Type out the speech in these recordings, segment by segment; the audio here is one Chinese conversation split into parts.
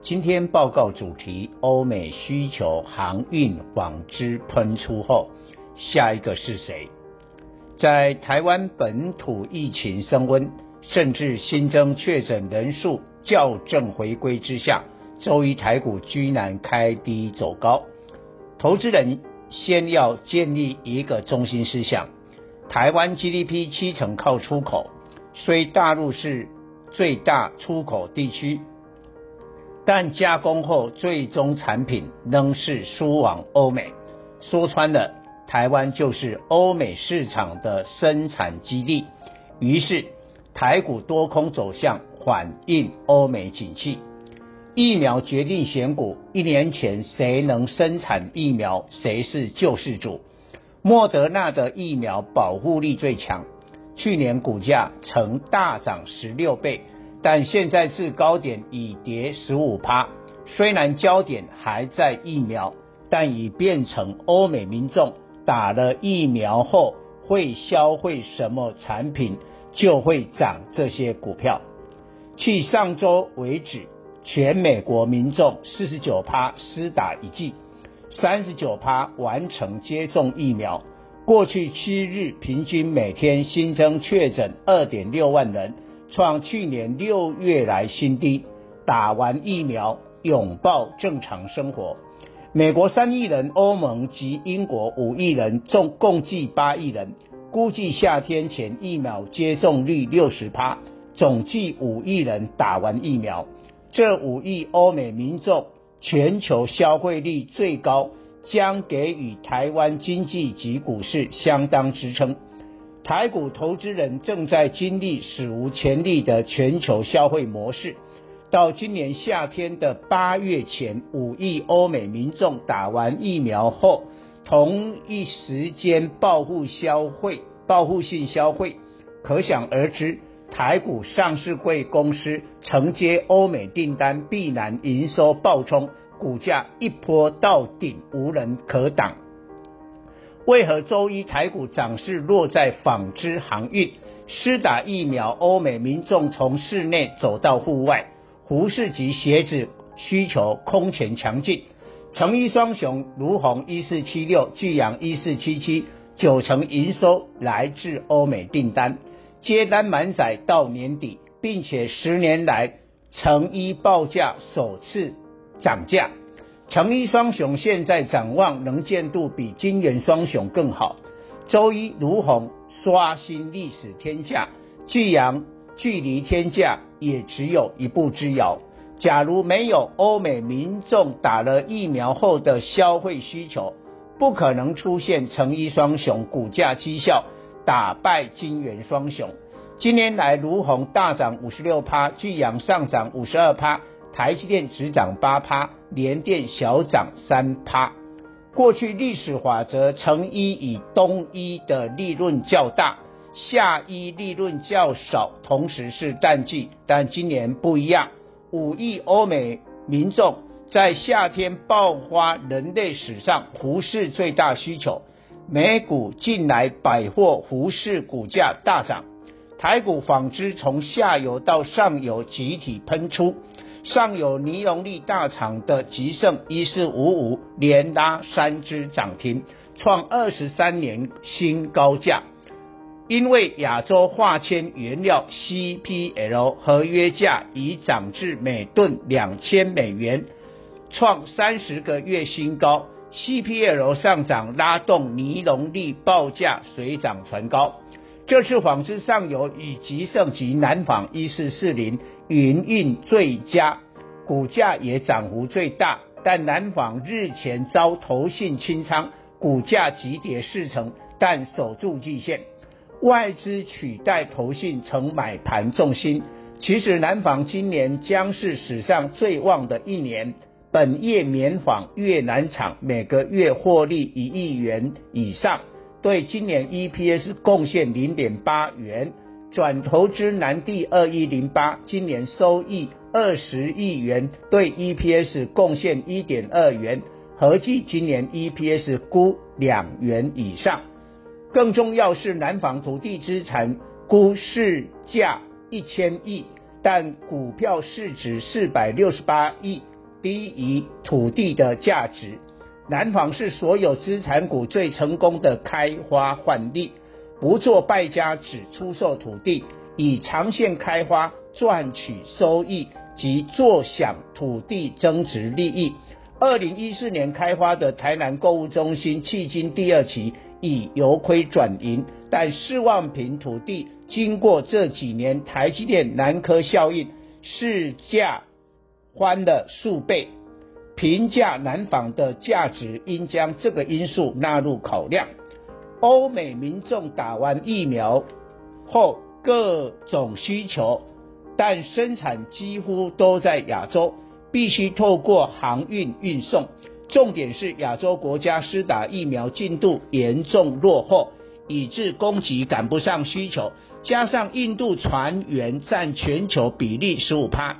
今天报告主题：欧美需求航运纺织喷出后，下一个是谁？在台湾本土疫情升温，甚至新增确诊人数校正回归之下，周一台股居然开低走高。投资人先要建立一个中心思想：台湾 GDP 七成靠出口，虽大陆是最大出口地区，但加工后最终产品仍是输往欧美。说穿了，台湾就是欧美市场的生产基地。于是，台股多空走向反映欧美景气。疫苗决定选股，一年前谁能生产疫苗，谁是救世主。莫德纳的疫苗保护力最强。去年股价曾大涨十六倍，但现在至高点已跌十五趴。虽然焦点还在疫苗，但已变成欧美民众打了疫苗后会消费什么产品，就会涨这些股票。去上周为止，全美国民众四十九趴施打一剂，三十九趴完成接种疫苗。过去七日平均每天新增确诊二点六万人，创去年六月来新低。打完疫苗，拥抱正常生活。美国三亿人，欧盟及英国五亿人，总共计八亿人。估计夏天前疫苗接种率六十趴，总计五亿人打完疫苗。这五亿欧美民众，全球消费力最高。将给予台湾经济及股市相当支撑。台股投资人正在经历史无前例的全球消费模式。到今年夏天的八月前，五亿欧美民众打完疫苗后，同一时间报复消费、报复性消费，可想而知，台股上市贵公司承接欧美订单，必然营收暴冲。股价一波到顶，无人可挡。为何周一台股涨势落在纺织航运？施打疫苗，欧美民众从室内走到户外，服饰及鞋子需求空前强劲。成衣双雄如鸿一四七六，聚阳一四七七，九成营收来自欧美订单，接单满载到年底，并且十年来成衣报价首次。涨价，成衣双雄现在展望能见度比晶圆双雄更好。周一，儒鸿刷新历史天价，聚阳距离天价也只有一步之遥。假如没有欧美民众打了疫苗后的消费需求，不可能出现成衣双雄股价绩效打败晶圆双雄。今年来，儒鸿大涨五十六趴，巨阳上涨五十二趴。台积电只涨八趴，联电小涨三趴。过去历史法则，成衣与冬衣的利润较大，夏衣利润较少，同时是淡季。但今年不一样，五亿欧美民众在夏天爆发人类史上服饰最大需求，美股近来百货服饰股价大涨，台股纺织从下游到上游集体喷出。上有尼龙利大厂的吉盛一四五五连拉三只涨停，创二十三年新高价。因为亚洲化纤原料 CPL 合约价已涨至每吨两千美元，创三十个月新高。CPL 上涨拉动尼龙利报价水涨船高。这次纺织上游与吉盛及南纺一四四零。营运最佳，股价也涨幅最大，但南纺日前遭投信清仓，股价急跌四成，但守住季线，外资取代投信成买盘重心。其实南纺今年将是史上最旺的一年，本业棉纺越南厂每个月获利一亿元以上，对今年 EPS 贡献零点八元。转投资南地二一零八，今年收益二十亿元，对 EPS 贡献一点二元，合计今年 EPS 估两元以上。更重要是南纺土地资产估市价一千亿，但股票市值四百六十八亿，低于土地的价值。南纺是所有资产股最成功的开花换利。不做败家，只出售土地，以长线开发赚取收益及坐享土地增值利益。二零一四年开发的台南购物中心迄今第二期已由亏转盈，但四万坪土地经过这几年台积电南科效应，市价翻了数倍，评价南纺的价值应将这个因素纳入考量。欧美民众打完疫苗后各种需求，但生产几乎都在亚洲，必须透过航运运送。重点是亚洲国家施打疫苗进度严重落后，以致供给赶不上需求。加上印度船员占全球比例十五趴，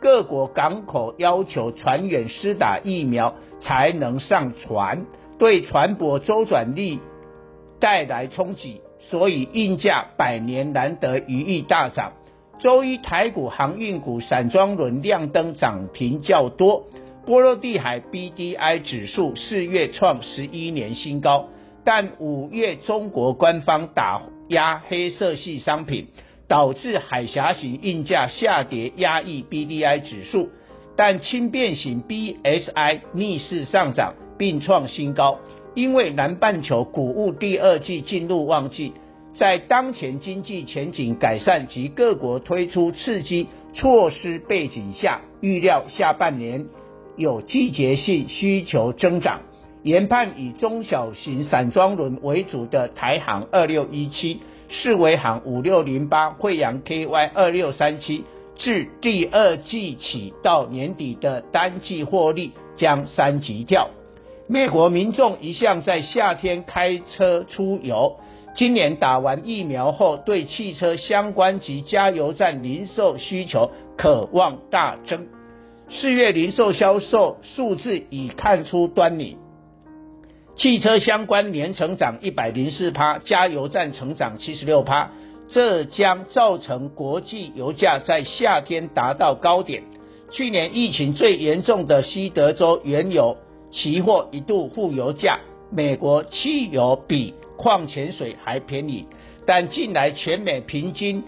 各国港口要求船员施打疫苗才能上船，对船舶周转率。带来冲击，所以运价百年难得一遇大涨。周一台股航运股散装轮亮灯涨停较多，波罗的海 BDI 指数四月创十一年新高，但五月中国官方打压黑色系商品，导致海峡型运价下跌，压抑 BDI 指数，但轻便型 BSI 逆势上涨，并创新高。因为南半球谷物第二季进入旺季，在当前经济前景改善及各国推出刺激措施背景下，预料下半年有季节性需求增长。研判以中小型散装轮为主的台航二六一七、世维航五六零八、惠阳 KY 二六三七，至第二季起到年底的单季获利将三级跳。美国民众一向在夏天开车出游，今年打完疫苗后，对汽车相关及加油站零售需求可望大增。四月零售销售数字已看出端倪，汽车相关年成长一百零四趴，加油站成长七十六趴，这将造成国际油价在夏天达到高点。去年疫情最严重的西德州原油。期货一度负油价，美国汽油比矿泉水还便宜，但近来全美平均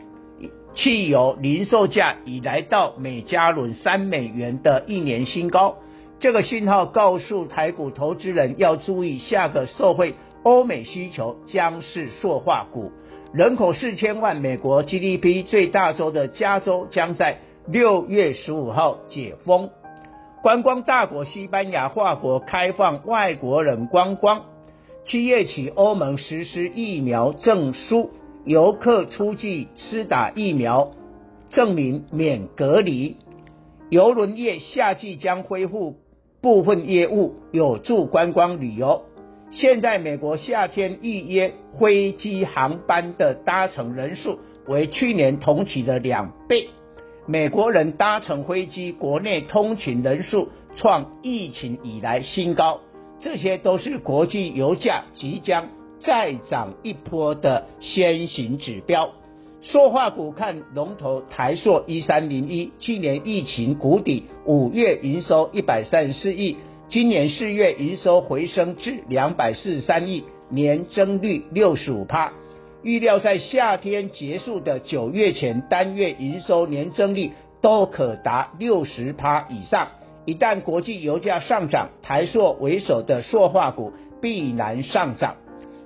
汽油零售价已来到每加仑三美元的一年新高。这个信号告诉台股投资人要注意，下个社会欧美需求将是塑化股。人口四千万，美国 GDP 最大州的加州将在六月十五号解封。观光大国西班牙、法国开放外国人观光。七月起，欧盟实施疫苗证书，游客出境施打疫苗证明免隔离。邮轮业夏季将恢复部分业务，有助观光旅游。现在，美国夏天预约飞机航班的搭乘人数为去年同期的两倍。美国人搭乘飞机国内通勤人数创疫情以来新高，这些都是国际油价即将再涨一波的先行指标。塑化股看龙头台塑一三零一，去年疫情谷底，五月营收一百三十四亿，今年四月营收回升至两百四十三亿，年增率六十五趴。预料在夏天结束的九月前，单月营收年增率都可达六十趴以上。一旦国际油价上涨，台塑为首的塑化股必然上涨。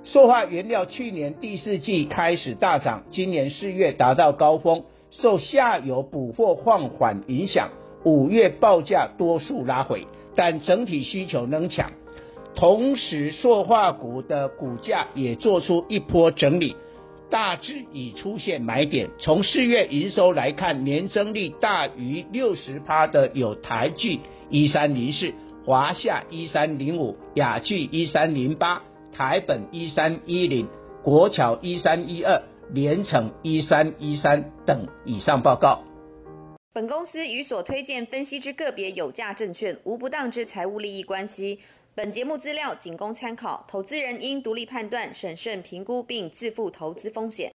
塑化原料去年第四季开始大涨，今年四月达到高峰，受下游补货放缓影响，五月报价多数拉回，但整体需求仍强。同时，塑化股的股价也做出一波整理。大致已出现买点。从四月营收来看，年增率大于六十趴的有台聚、一三零四，华夏一三零五，雅聚一三零八，台本一三一零，国桥一三一二，联成一三一三等以上报告。本公司与所推荐分析之个别有价证券无不当之财务利益关系。本节目资料仅供参考，投资人应独立判断、审慎评估并自负投资风险。